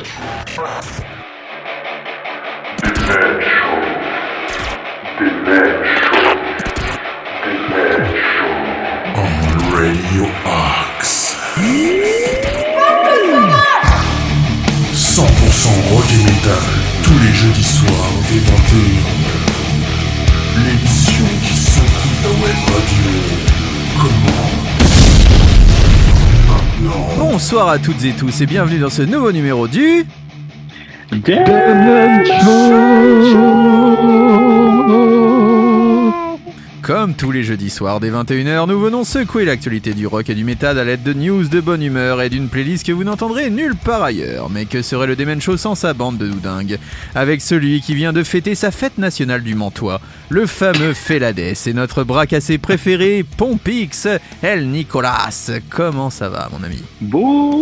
On Radio Axe. 100% rock et metal, tous les jeudis soirs dès 21h. L'émission qui s'intrigue la web radio. Bonsoir à toutes et tous et bienvenue dans ce nouveau numéro du... Comme tous les jeudis soirs dès 21h, nous venons secouer l'actualité du rock et du métal à l'aide de news de bonne humeur et d'une playlist que vous n'entendrez nulle part ailleurs. Mais que serait le Demen Show sans sa bande de doudingues Avec celui qui vient de fêter sa fête nationale du Mantois, le fameux Felades et notre bras cassé préféré, Pompix, El Nicolas. Comment ça va mon ami? Bonsoir.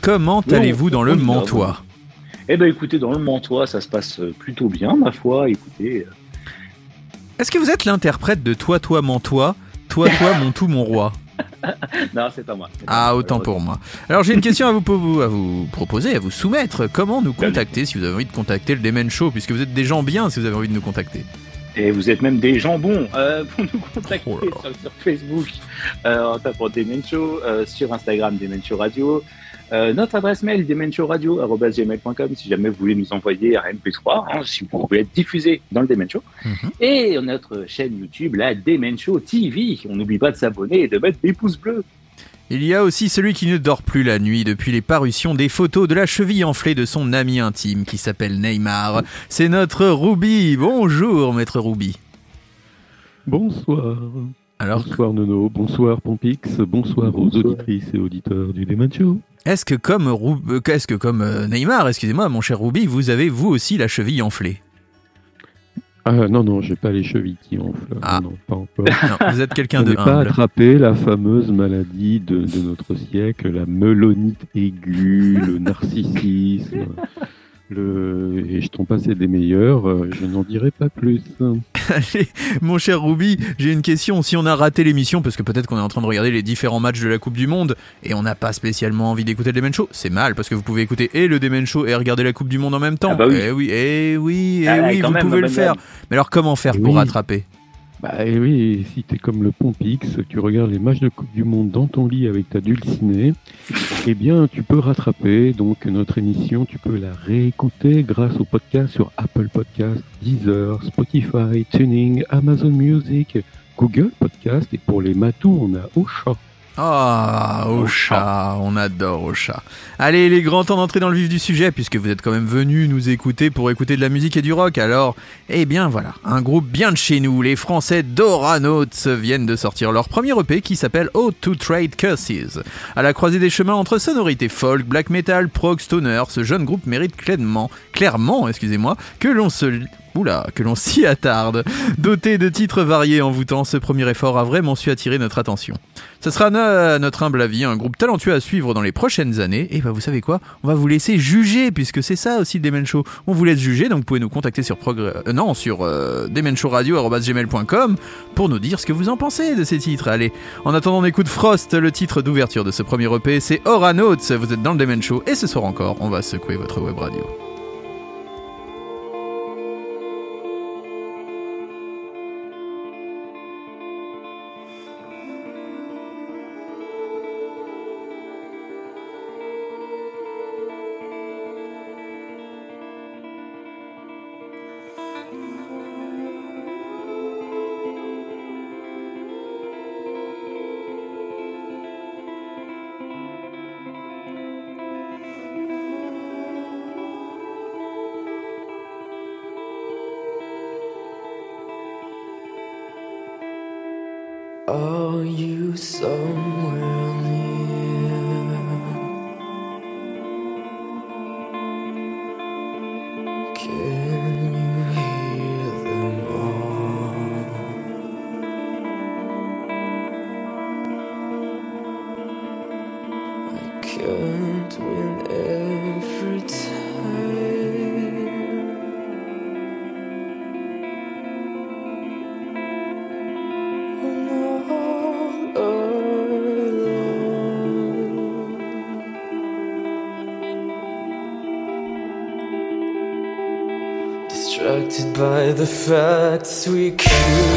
Comment allez-vous dans le Mantois? Eh ben écoutez, dans le Mantois, ça se passe euh, plutôt bien, ma foi. Écoutez, euh, Est-ce que vous êtes l'interprète de Toi, toi, Mantois Toi, toi, mon tout, mon roi? Non, c'est pas moi. Ah, autant pour moi. Alors j'ai une question à vous, po- à vous proposer, à vous soumettre. Comment nous contacter si vous avez envie de contacter le Demen Show, puisque vous êtes des gens bien si vous avez envie de nous contacter? Et vous êtes même des jambons euh, pour nous contacter Oh sur, sur Facebook euh, en tapant Demen Show, euh, sur Instagram Demen Show Radio. Euh, notre adresse mail demenshowradio.gmail.com si jamais vous voulez nous envoyer un MP3, hein, si vous pouvez être diffusé dans le Demen Show. Mhm. Et notre chaîne YouTube, la Demen Show TV. On n'oublie pas de s'abonner et de mettre des pouces bleus. Il y a aussi celui qui ne dort plus la nuit depuis les parutions des photos de la cheville enflée de son ami intime qui s'appelle Neymar. C'est notre Ruby. Bonjour, maître Ruby. Bonsoir. Alors, Bonsoir Nono, bonsoir Pompix, bonsoir, aux Bonsoir. auditrices et auditeurs du Deman Show. Est-ce que comme, Rou- euh, que comme euh, Neymar, excusez-moi, mon cher Ruby, vous avez vous aussi la cheville enflée? Ah non, non, j'ai pas les chevilles qui enflent. Ah. Non, pas encore. Non, vous êtes quelqu'un de n'ai pas humble. attrapé la fameuse maladie de, de notre siècle, la melonite aiguë, le narcissisme. Le... Et je t'en passais des meilleurs, euh, je n'en dirai pas plus. Allez, mon cher Ruby, j'ai une question. Si on a raté l'émission, parce que peut-être qu'on est en train de regarder les différents matchs de la Coupe du Monde et on n'a pas spécialement envie d'écouter le Demen Show, c'est mal parce que vous pouvez écouter et le Demen Show et regarder la Coupe du Monde en même temps. Ah bah oui. Eh oui, eh oui, eh Ah, oui, vous même, pouvez le faire. Mais alors comment faire Eh pour rattraper? Bah et oui, si t'es comme le Pompix, tu regardes les matchs de Coupe du Monde dans ton lit avec ta dulcinée, eh bien tu peux rattraper donc notre émission, tu peux la réécouter grâce au podcast sur Apple Podcast, Deezer, Spotify, Tuning, Amazon Music, Google Podcast et pour les matous on a Ocha. Ah, au chat, on adore au chat. Allez, il est grand temps d'entrer dans le vif du sujet, puisque vous êtes quand même venus nous écouter pour écouter de la musique et du rock. Alors, eh bien voilà, un groupe bien de chez nous, les Français Doranauts viennent de sortir leur premier EP qui s'appelle Oh to Trade Curses. À la croisée des chemins entre sonorités folk, black metal, prog, stoner, ce jeune groupe mérite clairement, clairement, excusez-moi, que l'on se Oula, que l'on s'y attarde. Doté de titres variés envoûtants, ce premier effort a vraiment su attirer notre attention. Ce sera à notre humble avis un groupe talentueux à suivre dans les prochaines années. Et bah vous savez quoi? On va vous laisser juger puisque c'est ça aussi le Demen Show. On vous laisse juger donc vous pouvez nous contacter sur progr... euh, non sur euh, pour nous dire ce que vous en pensez de ces titres. Allez, en attendant on écoute Frost, le titre d'ouverture de ce premier EP, c'est Oranauts. Vous êtes dans le Demen Show et ce soir encore, on va secouer votre web radio. The facts we couldn't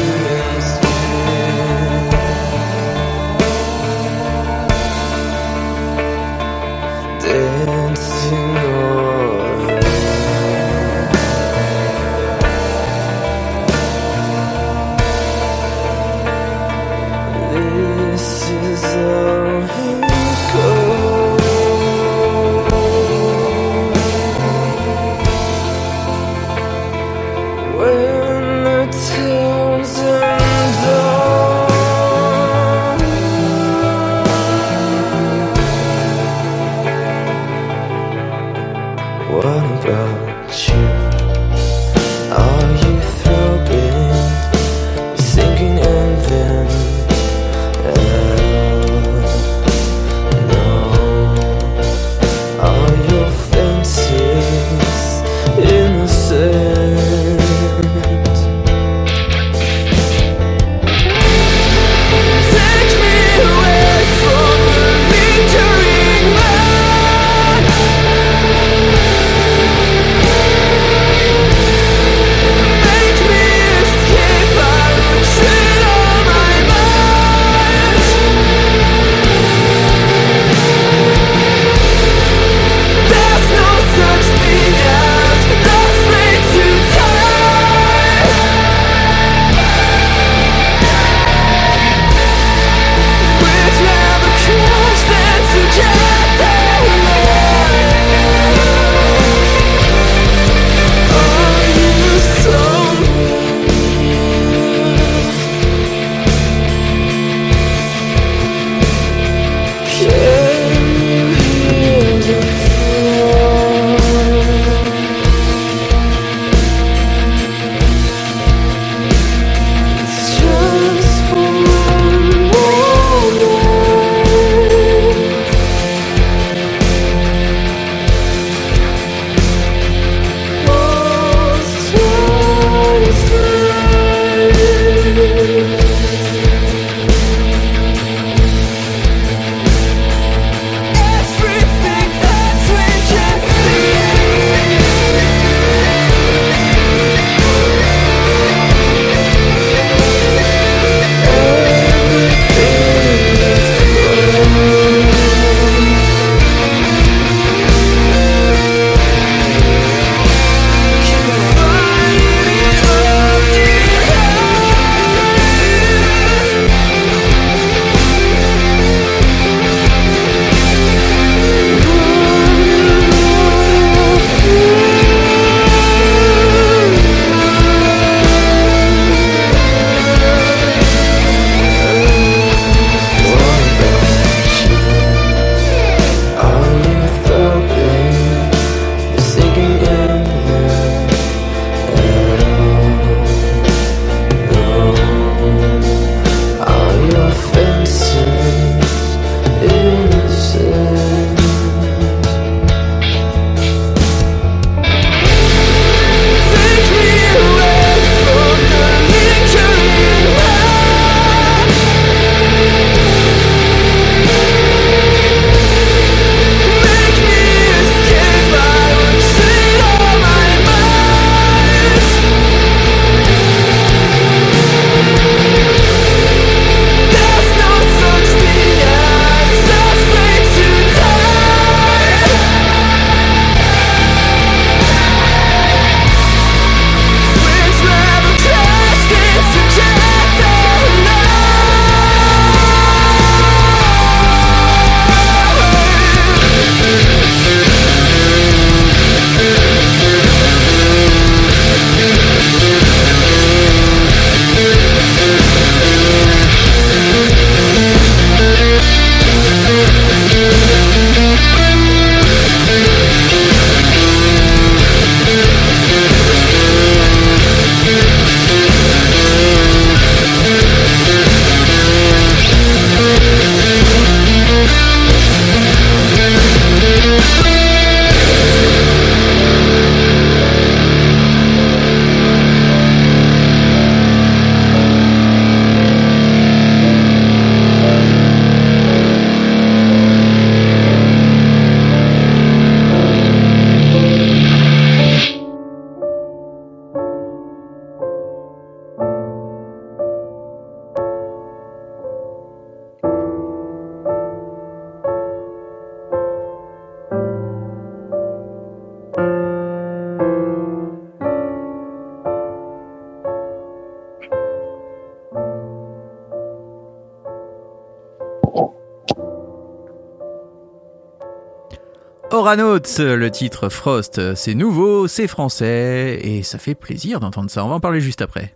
Oranauts, le titre Frost, c'est nouveau, c'est français, et ça fait plaisir d'entendre ça. On va en parler juste après.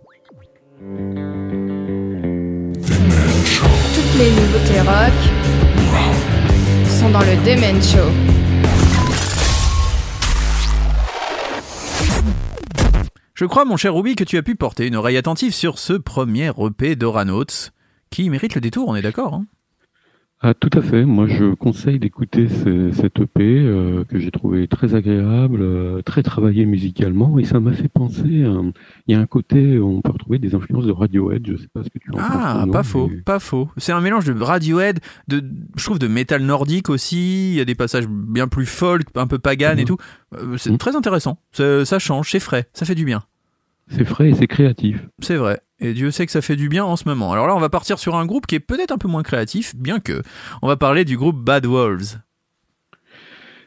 Toutes les nouveautés rock sont dans le Demen Show. Je crois, mon cher Ruby, que tu as pu porter une oreille attentive sur ce premier EP d'Oranauts, qui mérite le détour, on est d'accord hein? Ah, tout à fait. Moi, je conseille d'écouter ce- cet EP euh, que j'ai trouvé très agréable, euh, très travaillé musicalement, et ça m'a fait penser. à- Il y a un côté où on peut retrouver des influences de Radiohead. Je sais pas ce que tu en penses. Ah, pas faux, mais- pas faux. C'est un mélange de Radiohead, de, je trouve de métal nordique aussi. Il y a des passages bien plus folk, un peu pagan et Mhm. tout. Euh, C'est Mhm. très intéressant. Ça change, c'est frais, ça fait du bien. C'est frais et c'est créatif. C'est vrai. Et Dieu sait que ça fait du bien en ce moment. Alors là, on va partir sur un groupe qui est peut-être un peu moins créatif, bien que. On va parler du groupe Bad Wolves.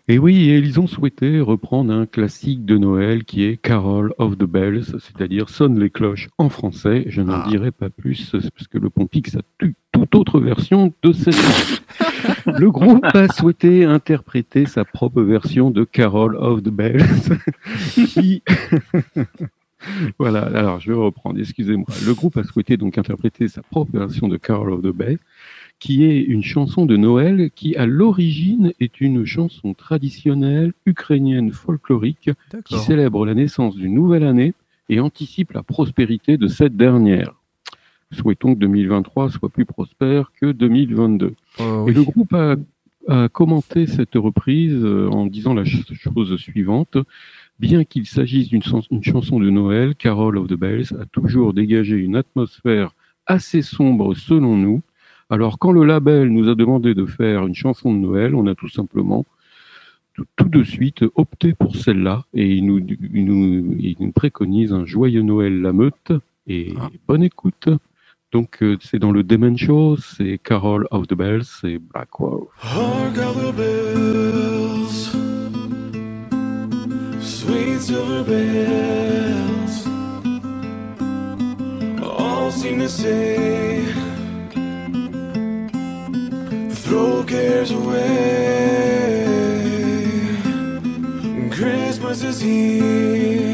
Et oui, et ils ont souhaité reprendre un classique de Noël qui est Carol of the Bells, c'est-à-dire Sonne les cloches en français. Je n'en Ah. dirai pas plus parce que le Pompix a tu- toute autre version de cette. Le groupe a souhaité interpréter sa propre version de Carol of the Bells qui... voilà, alors je vais reprendre, excusez-moi. Le groupe a souhaité donc interpréter sa propre version de Carol of the Bells qui est une chanson de Noël qui, à l'origine, est une chanson traditionnelle ukrainienne folklorique qui célèbre la naissance d'une nouvelle année et anticipe la prospérité de cette dernière. Souhaitons que 2023 soit plus prospère que 2022. Oh, Et le groupe a, a commenté cette reprise euh, en disant la ch- chose suivante. Bien qu'il s'agisse d'une chanson de Noël, Carol of the Bells a toujours dégagé une atmosphère assez sombre selon nous. Alors quand le label nous a demandé de faire une chanson de Noël, on a tout simplement tout, tout de suite opté pour celle-là et il nous, il nous, il nous préconise un joyeux Noël la meute et Ah. bonne écoute. Donc euh, c'est dans le Demon Show, c'est Carol of the Bells, c'est Black Wolf. Hark all the bells, sweet silver bells, all seem to say, throw cares away. Christmas is here,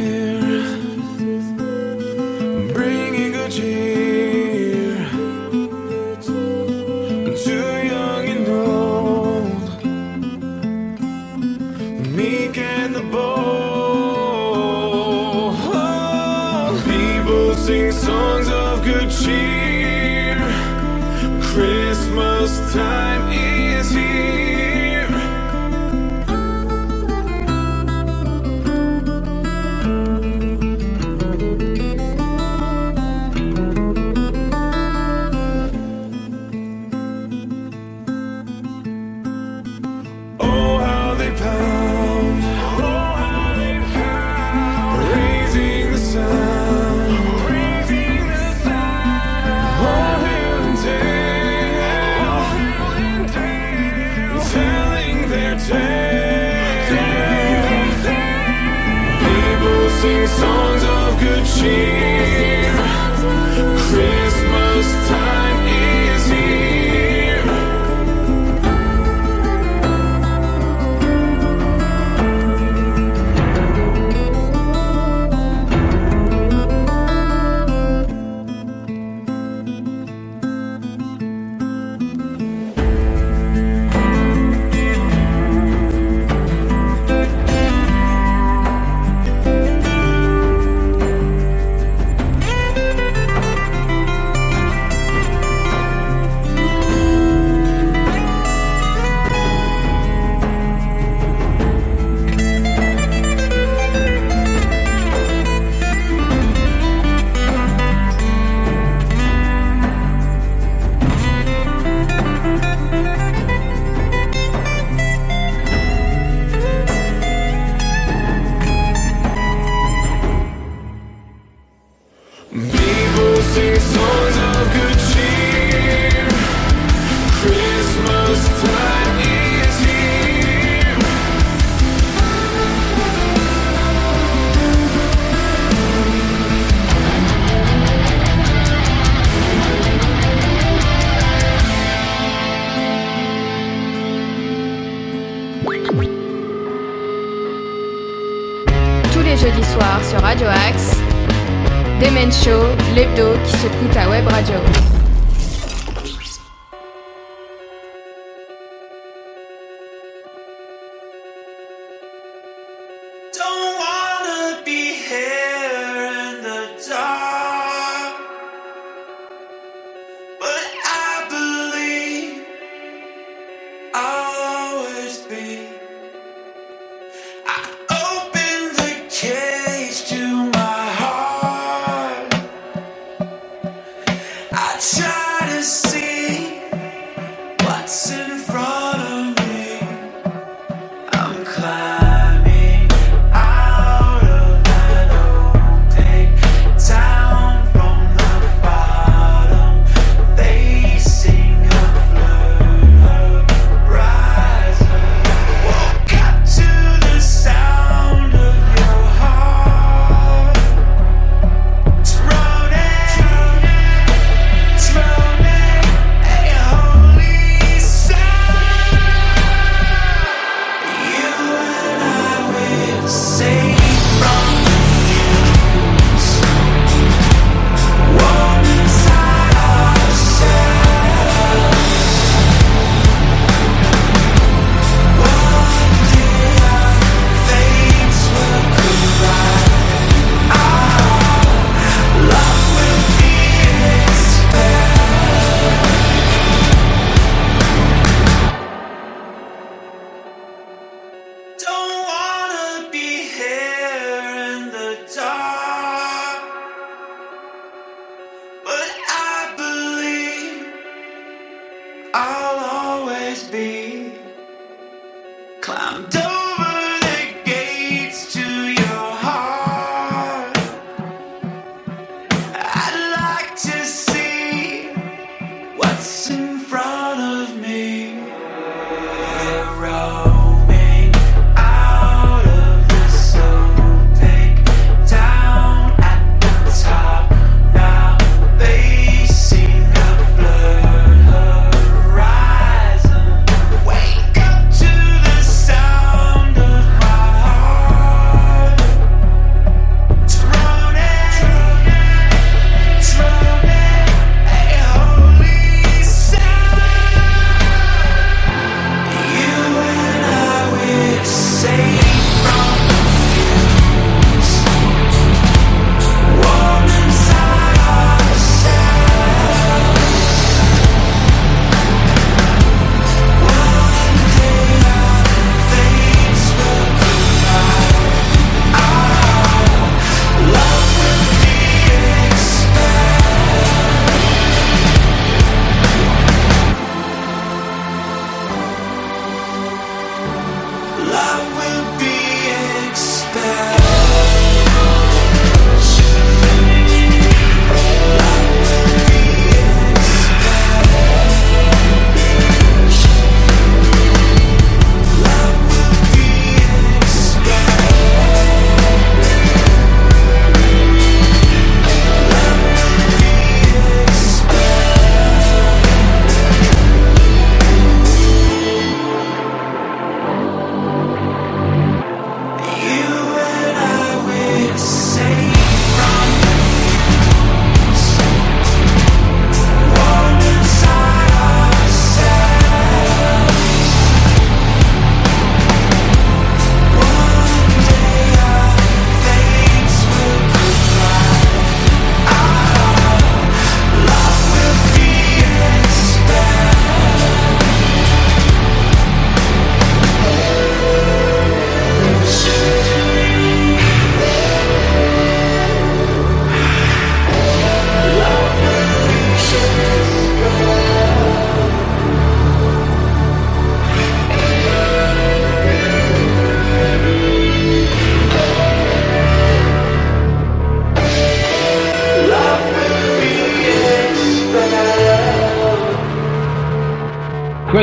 what's in front.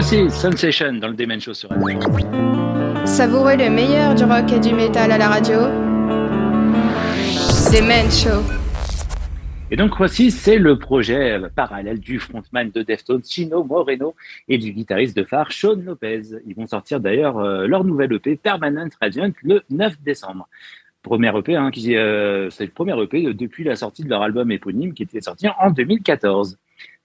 Voici Sun Session dans le Demen Show sur Radio. Savourez le meilleur du rock et du métal à la radio. Demen Show. Et donc voici, c'est le projet euh, parallèle du frontman de Deftones, Chino Moreno, et du guitariste de phare, Sean Lopez. Ils vont sortir d'ailleurs euh, leur nouvelle EP, Permanent Radiant, le 9 décembre. Première EP, hein, euh, c'est le premier EP depuis la sortie de leur album éponyme qui était sorti en 2014.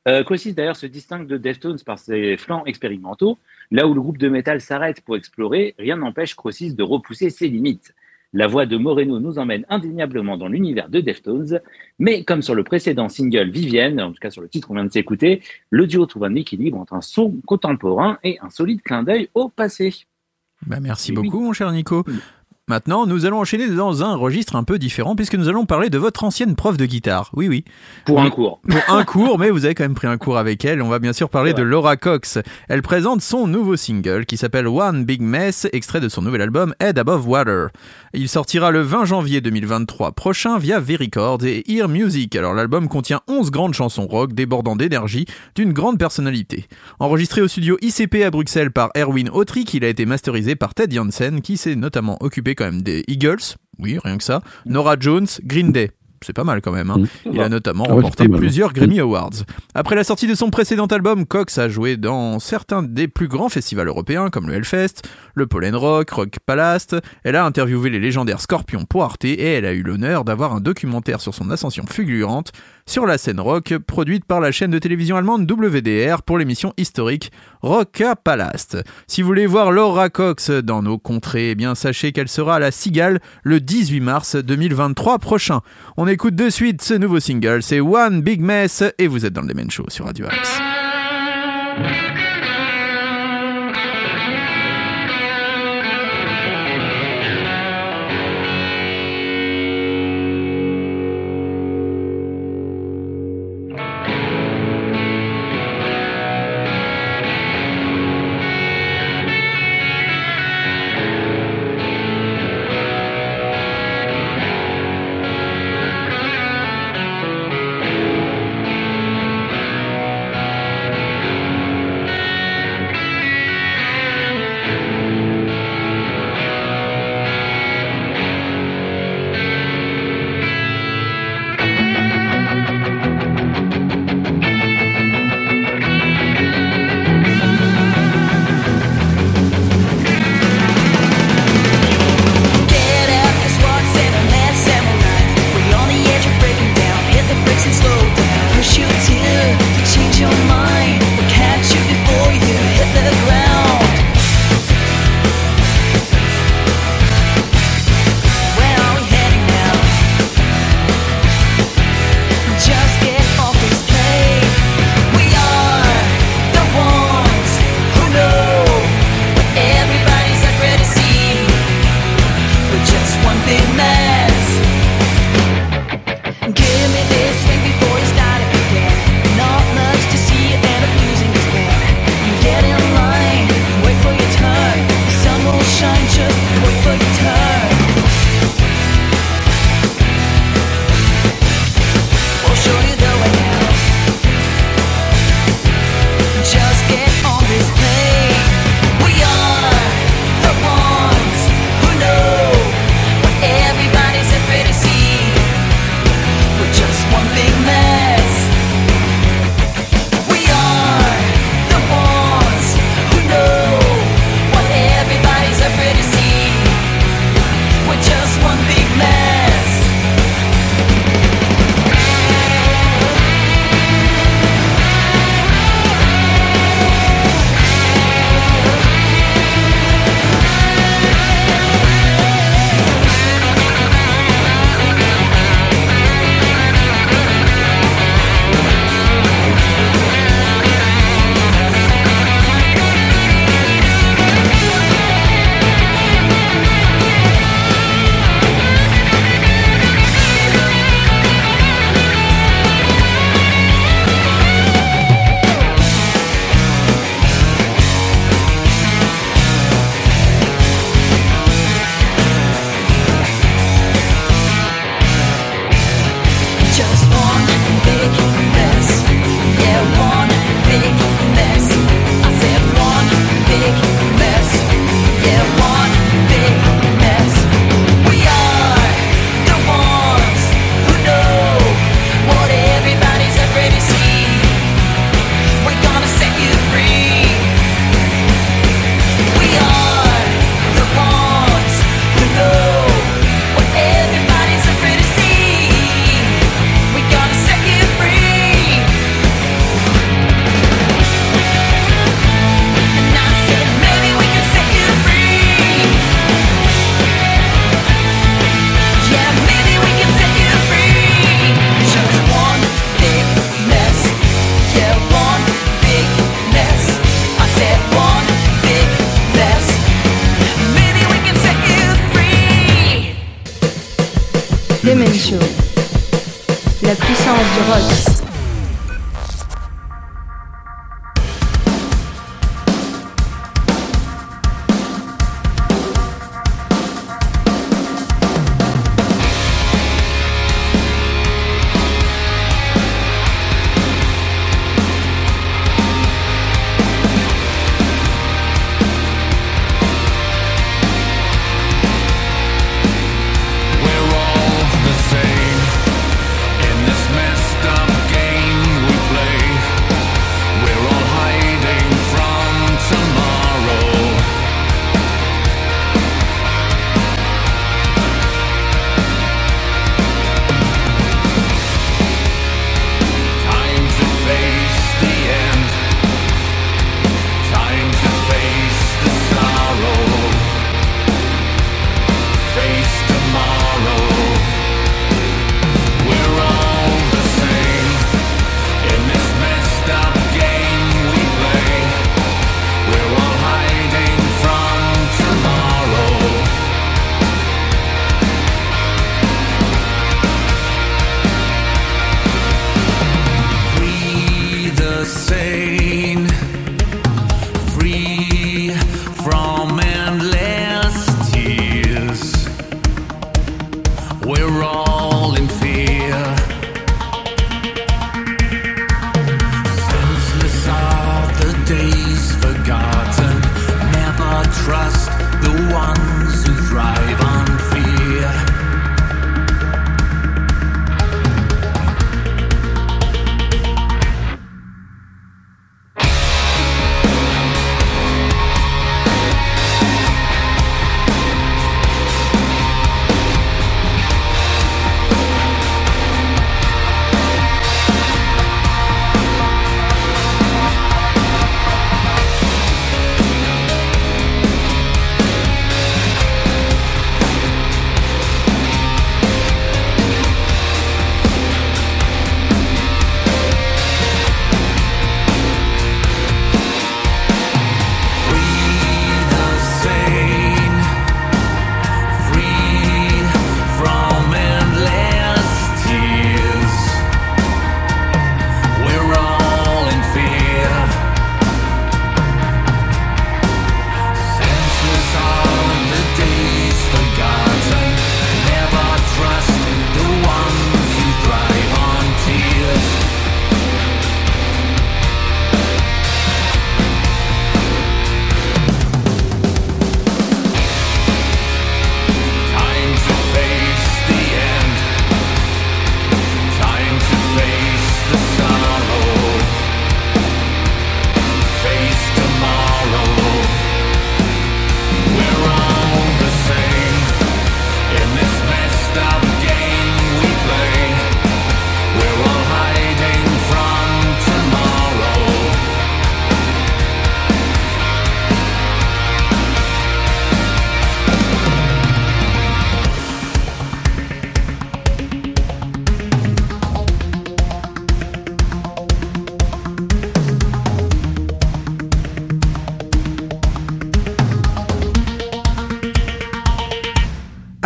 Euh, Crosis d'ailleurs se distingue de Deftones par ses flancs expérimentaux. Là où le groupe de métal s'arrête pour explorer, rien n'empêche Crosis de repousser ses limites. La voix de Moreno nous emmène indéniablement dans l'univers de Deftones, mais comme sur le précédent single Vivienne, en tout cas sur le titre qu'on vient de s'écouter, le duo trouve un équilibre entre un son contemporain et un solide clin d'œil au passé. Bah, merci oui. beaucoup, mon cher Nico. Maintenant, nous allons enchaîner dans un registre un peu différent puisque nous allons parler de votre ancienne prof de guitare. Oui, oui. Pour un cours. Pour un cours, mais vous avez quand même pris un cours avec elle. On va bien sûr parler de. Laura Cox. Elle présente son nouveau single qui s'appelle One Big Mess, extrait de son nouvel album Head Above Water. Il sortira le 20 janvier 2023 prochain via V-Records et Ear Music. Alors l'album contient 11 grandes chansons rock débordant d'énergie d'une grande personnalité. Enregistré au studio ICP à Bruxelles par Erwin Autric, il a été masterisé par Ted Jansen qui s'est notamment occupé quand même des Eagles, oui rien que ça, Nora Jones, Green Day. C'est pas mal quand même. hein. Il a notamment Ah ouais, remporté mal. plusieurs Grammy Awards. Après la sortie de son précédent album, Cox a joué dans certains des plus grands festivals européens comme le Hellfest, le Pollen Rock, Rock Palast. Elle a interviewé les légendaires Scorpions pour Arte et elle a eu l'honneur d'avoir un documentaire sur son ascension fulgurante sur la scène rock produite par la chaîne de télévision allemande WDR pour l'émission historique Rock Palast. Si vous voulez voir Laura Cox dans nos contrées, eh bien sachez qu'elle sera à la Cigale le 18 mars 2023 prochain. On écoute de suite ce nouveau single, c'est One Big Mess et vous êtes dans le Demen Show sur Radio Axe.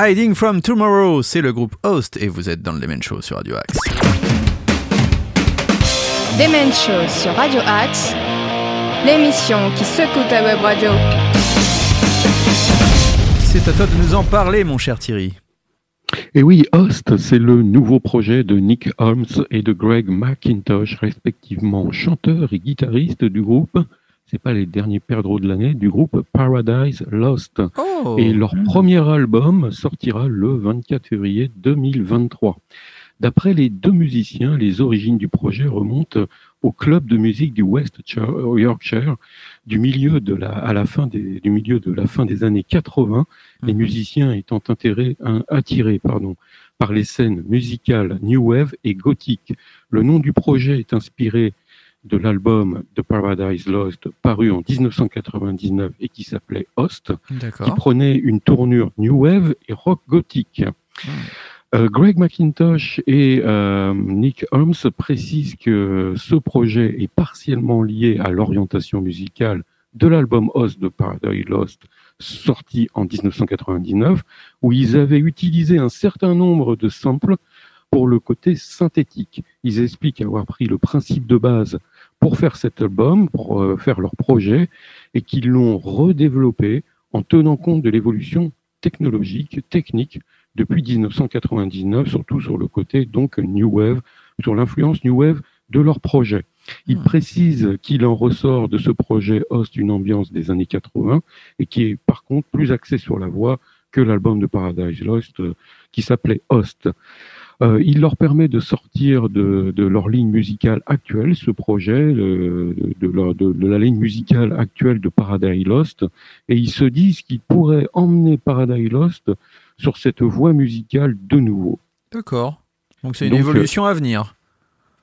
Hiding from Tomorrow, c'est le groupe Host et vous êtes dans le Demen Show sur Radio Axe. Demen Show sur Radio Axe. L'émission qui secoue ta web radio. C'est à toi de nous en parler, mon cher Thierry. Et oui, Host, c'est le nouveau projet de Nick Holmes et de Greg McIntosh, respectivement chanteurs et guitaristes du groupe. C'est pas les derniers perdreaux de l'année du groupe Paradise Lost. Oh Et leur premier album sortira le 24 février 2023. D'après les deux musiciens, les origines du projet remontent au club de musique du West Yorkshire du milieu de la, à la fin des, du milieu de la fin des années 80, les Mhm. musiciens étant un- attirés pardon, par les scènes musicales New Wave et gothique. Le nom du projet est inspiré de l'album The Paradise Lost paru en 1999 et qui s'appelait Host qui prenait une tournure new wave et rock gothique. Euh, Greg McIntosh et euh, Nick Holmes précisent que ce projet est partiellement lié à l'orientation musicale de l'album Host de Paradise Lost, sorti en 1999, où ils avaient utilisé un certain nombre de samples pour le côté synthétique. Ils expliquent avoir pris le principe de base pour faire cet album, pour euh, faire leur projet, et qu'ils l'ont redéveloppé en tenant compte de l'évolution technologique, technique, depuis 1999, surtout sur le côté donc New Wave, sur l'influence New Wave de leur projet. Ils Hmm. précisent qu'il en ressort de ce projet Host une ambiance des années 80 et qui est par contre plus axé sur la voix que l'album de Paradise Lost euh, qui s'appelait Host. Euh, il leur permet de sortir de, de leur ligne musicale actuelle, ce projet, euh, de, de leur- de- de la ligne musicale actuelle de Paradise Lost, et ils se disent qu'ils pourraient emmener Paradise Lost sur cette voie musicale de nouveau. D'accord. Donc c'est une Donc, évolution à venir.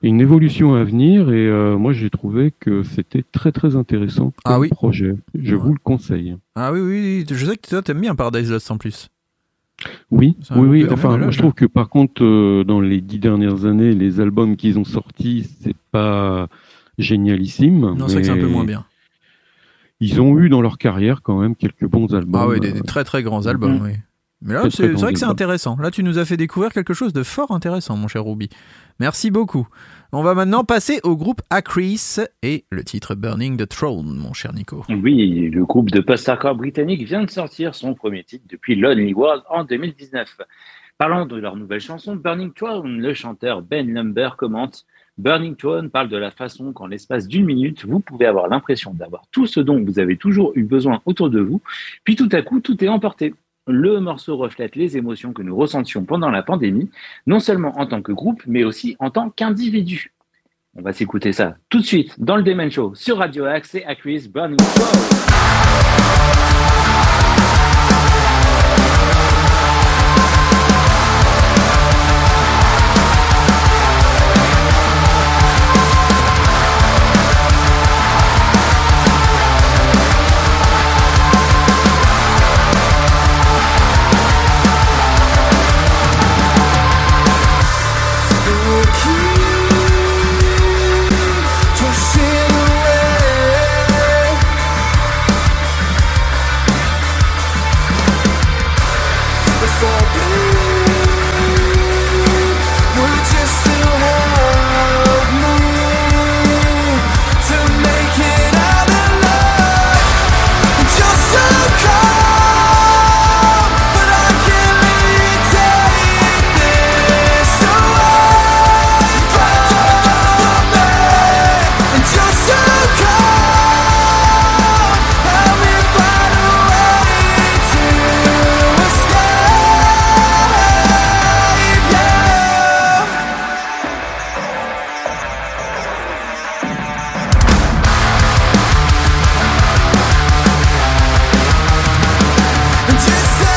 Une évolution à venir, et euh, moi j'ai trouvé que c'était très très intéressant comme Ah oui. projet. Je Ouais. vous le conseille. Ah oui, oui, je sais que toi t'aimes bien Paradise Lost en plus. Oui, oui, oui. Enfin, moi, je trouve que par contre, euh, dans les dix dernières années, les albums qu'ils ont sortis, c'est pas génialissime. Non, c'est vrai que c'est un peu moins bien. Ils ont eu dans leur carrière quand même quelques bons albums. Ah oui, des, euh, des très très grands albums, Mhm. oui. Mais là, c'est vrai que c'est intéressant. Là, tu nous as fait découvrir quelque chose de fort intéressant, mon cher Ruby. Merci beaucoup. On va maintenant passer au groupe Acris et le titre Burning the Throne, mon cher Nico. Oui, le groupe de post-hardcore britannique vient de sortir son premier titre depuis Lonely World en 2019. Parlant de leur nouvelle chanson Burning Throne, le chanteur Ben Lumber commente Burning Throne parle de la façon qu'en l'espace d'une minute, vous pouvez avoir l'impression d'avoir tout ce dont vous avez toujours eu besoin autour de vous, puis tout à coup, tout est emporté. Le morceau reflète les émotions que nous ressentions pendant la pandémie, non seulement en tant que groupe, mais aussi en tant qu'individu. On va s'écouter ça tout de suite dans le Demen Show sur Radio Axe et Acris Burning Throne. and just say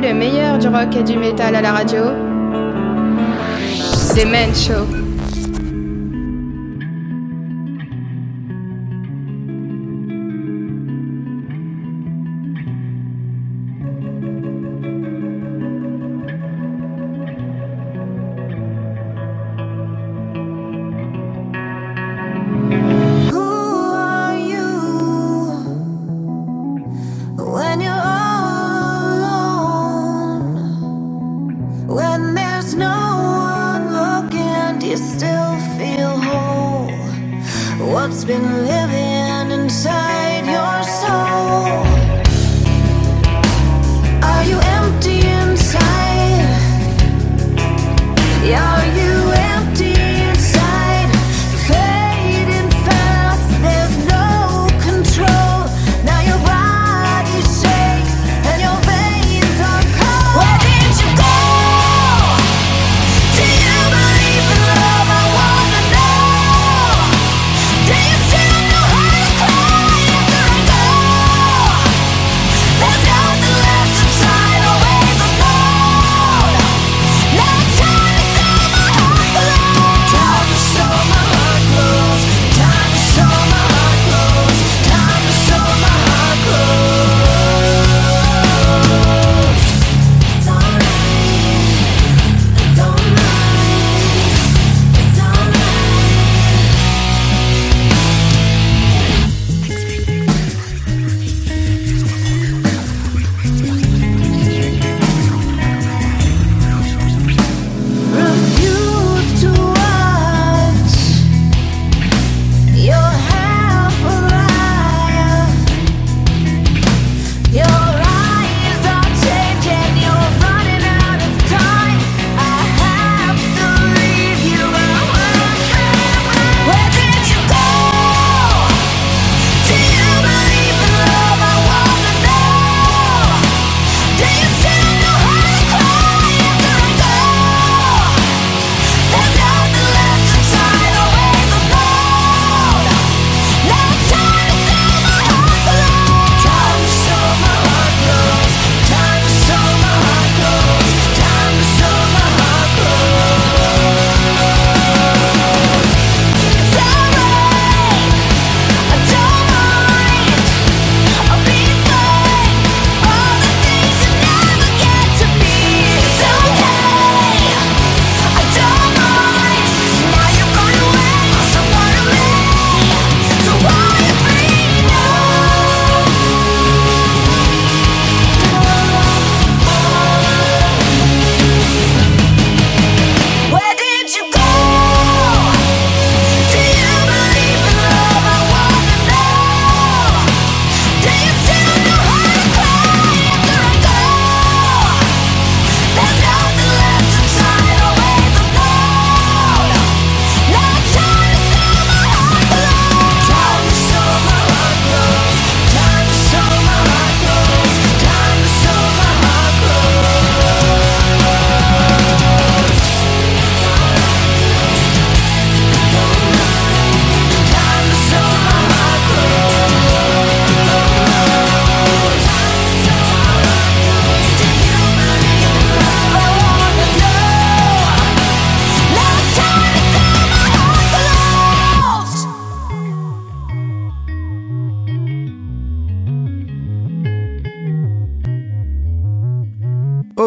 le meilleur du rock et du métal à la radio. The Men Show.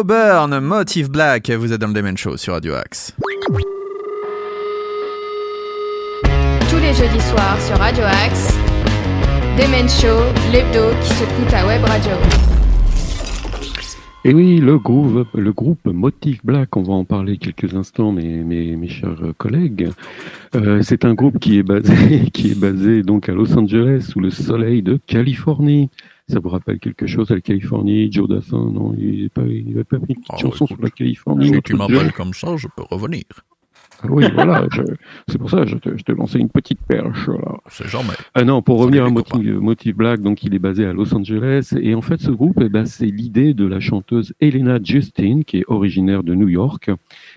Auburn, Motive Black, vous êtes dans le Demen Show sur Radio Axe. Tous les jeudis soirs sur Radio Axe. The Men Show, l'hebdo qui s'écoute à Web Radio. Et oui, le groupe, le groupe Motif Black, on va en parler quelques instants, mes, mes, mes chers collègues. Euh, c'est un groupe qui est basé, qui est basé donc à Los Angeles, sous le soleil de Californie. Ça vous rappelle quelque chose à la Californie Joe Dassin, non Il n'a pas, pas fait une petite Oh, chanson écoute, sur la Californie Si tu m'appelles comme ça, je peux revenir. Ah Oui, voilà, c'est pour ça que je te, je te lançais une petite perche. C'est jamais. Ah non, pour revenir à Motive Black, donc il est basé à Los Angeles. Et en fait, ce groupe, eh ben, c'est l'idée de la chanteuse Elena Justin, qui est originaire de New York.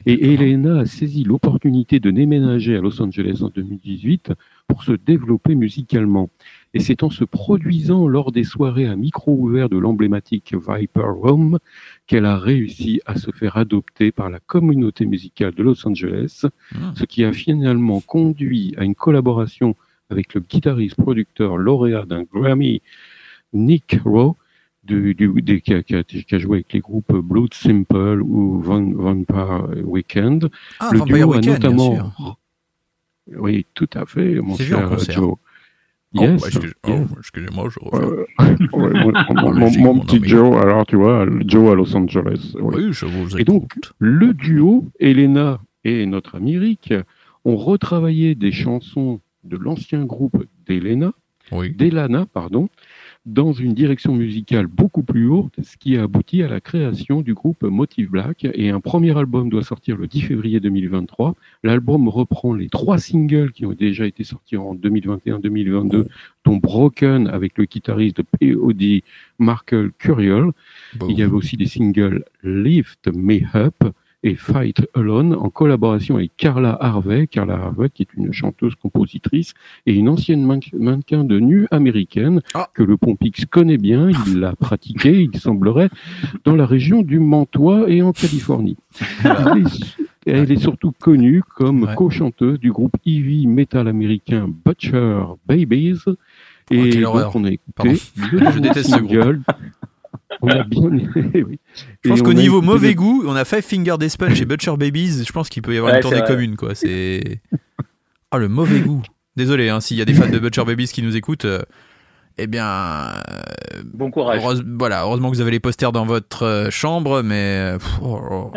Et Elena a saisi l'opportunité de déménager à Los Angeles en 2018 pour se développer musicalement. Et c'est en se produisant lors des soirées à micro ouvert de l'emblématique Viper Room qu'elle a réussi à se faire adopter par la communauté musicale de Los Angeles, Hmm. ce qui a finalement conduit à une collaboration avec le guitariste producteur lauréat d'un Grammy, Nick Rowe, du, du- des- qui, a, qui a- qui a joué avec les groupes Blood Simple ou Van- Vampire Weekend. Ah, le Vampire duo a Weekend, bien notamment. sûr. Oui, tout à fait, mon cher concert. Oh, Yes, excuse- oh, yes. excusez-moi, je Ouais, reviens. ouais, mon, petit ami. Joe, alors tu vois, Joe à Los Angeles. oui. Oui, je vous Et donc, écoute. le duo, Elena et notre ami Rick, ont retravaillé des chansons de l'ancien groupe d'Elena, Oui. d'Elana, pardon, dans une direction musicale beaucoup plus haute, ce qui a abouti à la création du groupe Motive Black. Et un premier album doit sortir le 10 février 2023. L'album reprend les trois singles qui ont déjà été sortis en 2021-2022, dont Broken avec le guitariste de POD, Markel Curiel. Bon. Il y avait aussi des singles Lift Me Up et Fight Alone en collaboration avec Carla Harvey. Carla Harvey qui est une chanteuse, compositrice et une ancienne mannequin de nu américaine Ah. que le Pompix connaît bien. Il l'a pratiqué, il semblerait, dans la région du Mantois et en Californie. Elle est, elle est surtout connue comme Ouais. co-chanteuse du groupe heavy metal américain Butcher Babies. Et Oh, donc, on a écouté Je déteste ce groupe. On a bien oui. Je pense qu'au niveau mauvais goût, on a Five Finger Death Punch et Butcher Babies. Je pense qu'il peut y avoir Ouais, une tournée commune, quoi. C'est. Oh, le mauvais goût. Désolé, hein, s'il y a des fans de Butcher Babies qui nous écoutent. euh, eh bien, euh, Bon courage. heureuse- voilà, heureusement que vous avez les posters dans votre euh, chambre, mais pff, oh, oh.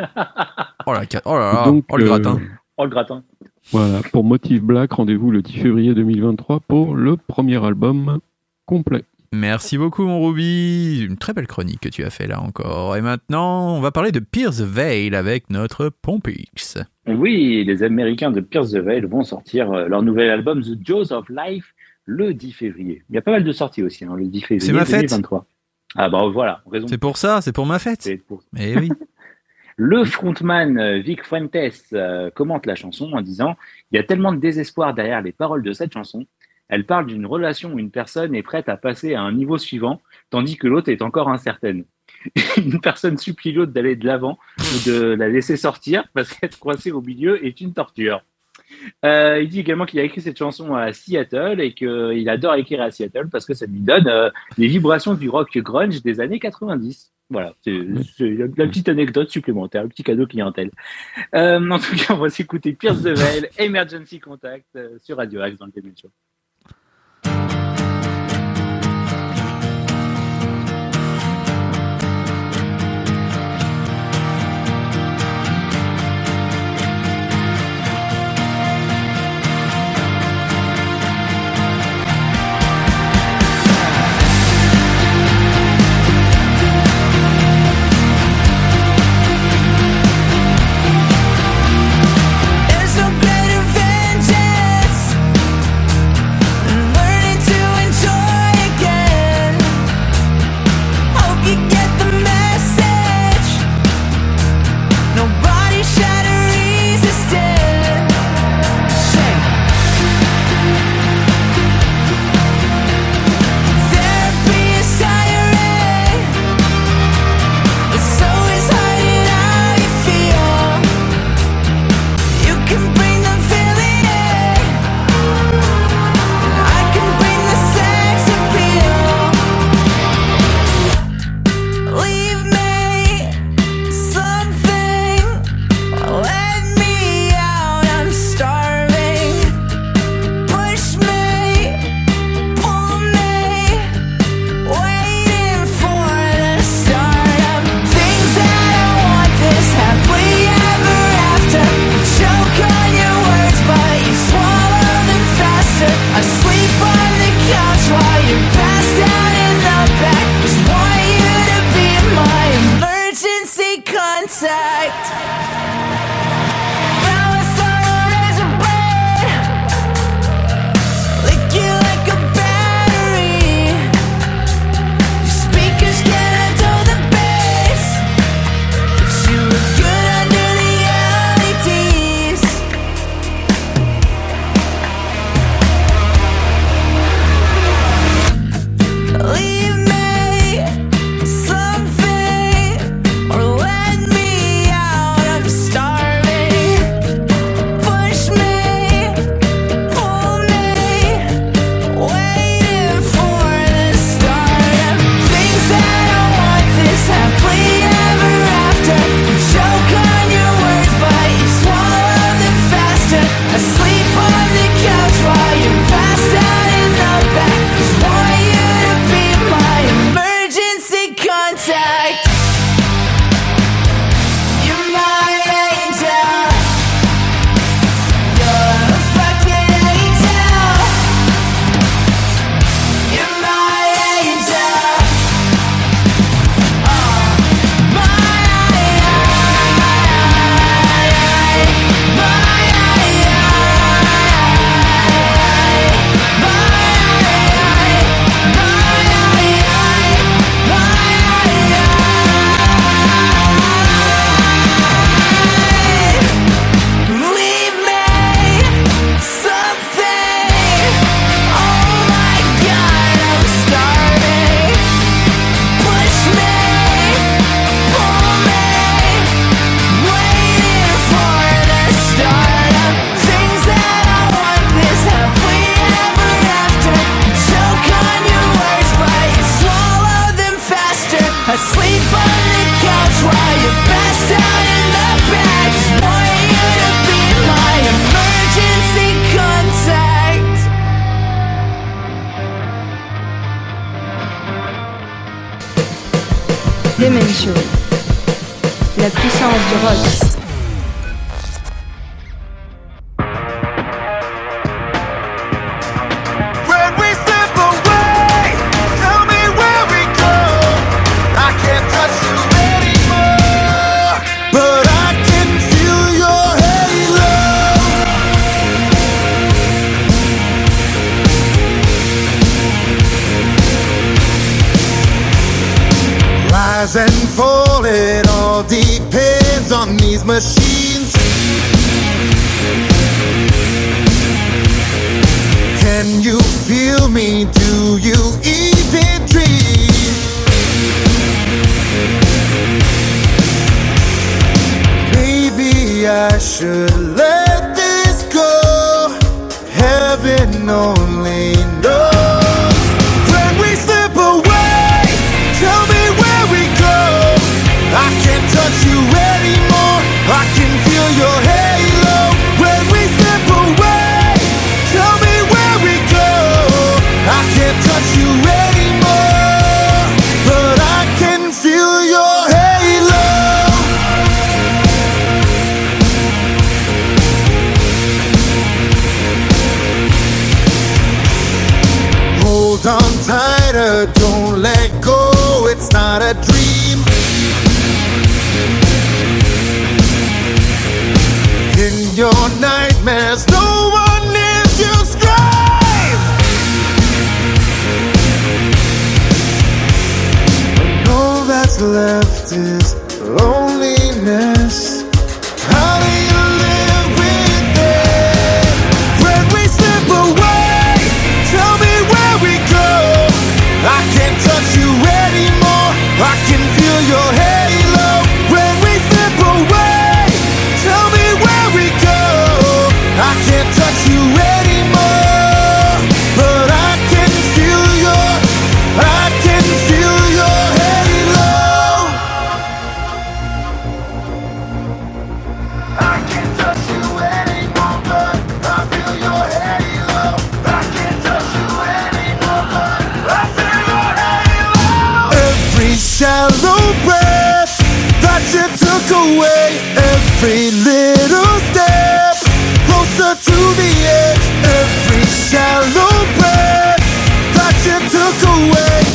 Oh la oh là là, Donc, oh le euh, gratin. Oh le gratin. Voilà, pour Motive Black, rendez-vous le 10 février 2023 pour le premier album complet. Merci beaucoup, mon Ruby. Une très belle chronique que tu as fait là encore. Et maintenant, on va parler de Pierce Veil avec notre Pompix. Oui, les Américains de Pierce the Veil vont sortir euh, leur nouvel album The Jaws of Life le 10 février. Il y a pas mal de sorties aussi, hein, le 10 février C'est ma fête. 2023. Ah bah voilà, raison. C'est pour ça, c'est pour ma fête. C'est pour- Eh oui. Le frontman euh, Vic Fuentes euh, commente la chanson en disant Il y a tellement de désespoir derrière les paroles de cette chanson. Elle parle d'une relation où une personne est prête à passer à un niveau suivant, tandis que l'autre est encore incertaine. une personne supplie l'autre d'aller de l'avant ou de la laisser sortir parce qu'être coincé au milieu est une torture. Euh, il dit également qu'il a écrit cette chanson à Seattle et qu'il adore écrire à Seattle parce que ça lui donne euh, les vibrations du rock grunge des années 90. Voilà, c'est la, petite anecdote supplémentaire, le petit cadeau clientèle. Euh, en tout cas, on va s'écouter Pierce the Veil, Emergency Contact sur Radio Axe dans le Show. Can you feel me? Do you even dream? Maybe I should let this go. Heaven knows. Shallow breath that you took away, every little step closer to the edge. Every shallow breath that you took away,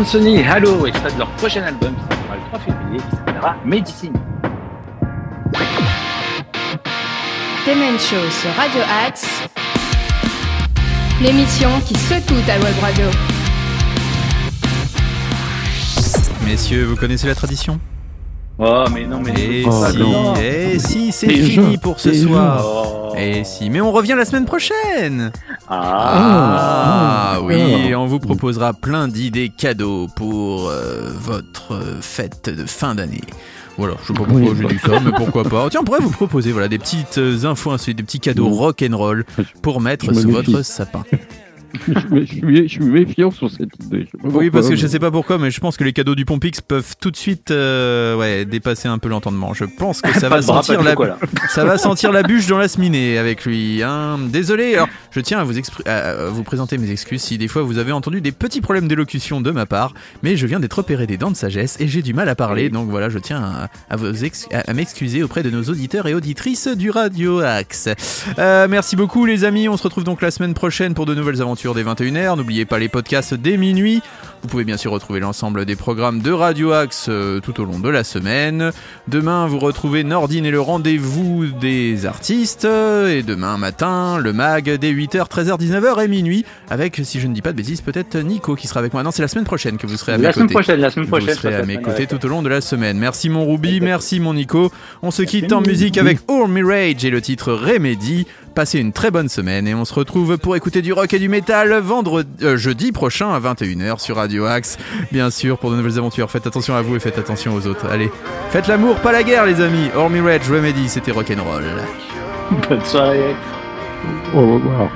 Lansony Halo, extrait de leur prochain album qui sortira le 3 février, qui s'appellera Medicine. Demen Show sur Radio Axe. L'émission qui secoue ta web radio. Messieurs, vous connaissez la tradition? Oh, mais non, mais Et Oh, si, non. et si, c'est fini pour ce soir. Et si, mais on revient la semaine prochaine. Ah. Ah, oui, ah. on vous proposera plein d'idées cadeaux pour euh, votre fête de fin d'année. Voilà, je sais pas pourquoi Oui. j'ai dit ça, mais pourquoi pas. Tiens, on pourrait vous proposer voilà, des petites euh, infos, ainsi, des petits cadeaux Oui. rock and roll pour mettre sous votre sapin. Je, suis, je suis méfiant sur cette idée. Oui, parce que je sais pas pourquoi, mais je pense que les cadeaux du Pompix peuvent tout de suite euh, ouais, dépasser un peu l'entendement. Je pense que ça va bras, sentir la, ça va sentir la bûche dans la cheminée avec lui. Hein. Désolé, alors je tiens à vous, à- présenter mes excuses si des fois vous avez entendu des petits problèmes d'élocution de ma part, mais je viens d'être opéré des dents de sagesse et j'ai du mal à parler, donc voilà, je tiens à, à vous ex- à- à m'excuser auprès de nos auditeurs et auditrices du Radio Axe. Euh, merci beaucoup les amis, on se retrouve donc la semaine prochaine pour de nouvelles aventures. Aventures dès 21h. N'oubliez pas les podcasts dès minuit. Vous pouvez bien sûr retrouver l'ensemble des programmes de Radio Axe euh, tout au long de la semaine. Demain, vous retrouvez Nordine et le rendez-vous des artistes. Et demain matin, le mag dès 8h, 13h, 19h et minuit. Avec, si je ne dis pas de bêtises, peut-être Nico qui sera avec moi. Non, c'est la semaine prochaine que vous serez à mes La semaine côtés. prochaine, la semaine Vous prochaine. serez ça à mes côtés tout au long de la semaine. Merci mon Ruby, merci mon Nico. On se quitte en musique avec Army Rage et le titre Remedy. Passez une très bonne semaine et on se retrouve pour écouter du rock et du métal vendredi, euh, jeudi prochain à 21h sur Radio Axe. Bien sûr, pour de nouvelles aventures, faites attention à vous et faites attention aux autres. Allez, faites l'amour, pas la guerre les amis. Army Rage, Remedy, c'était rock'n'roll. Bonne soirée. Au revoir.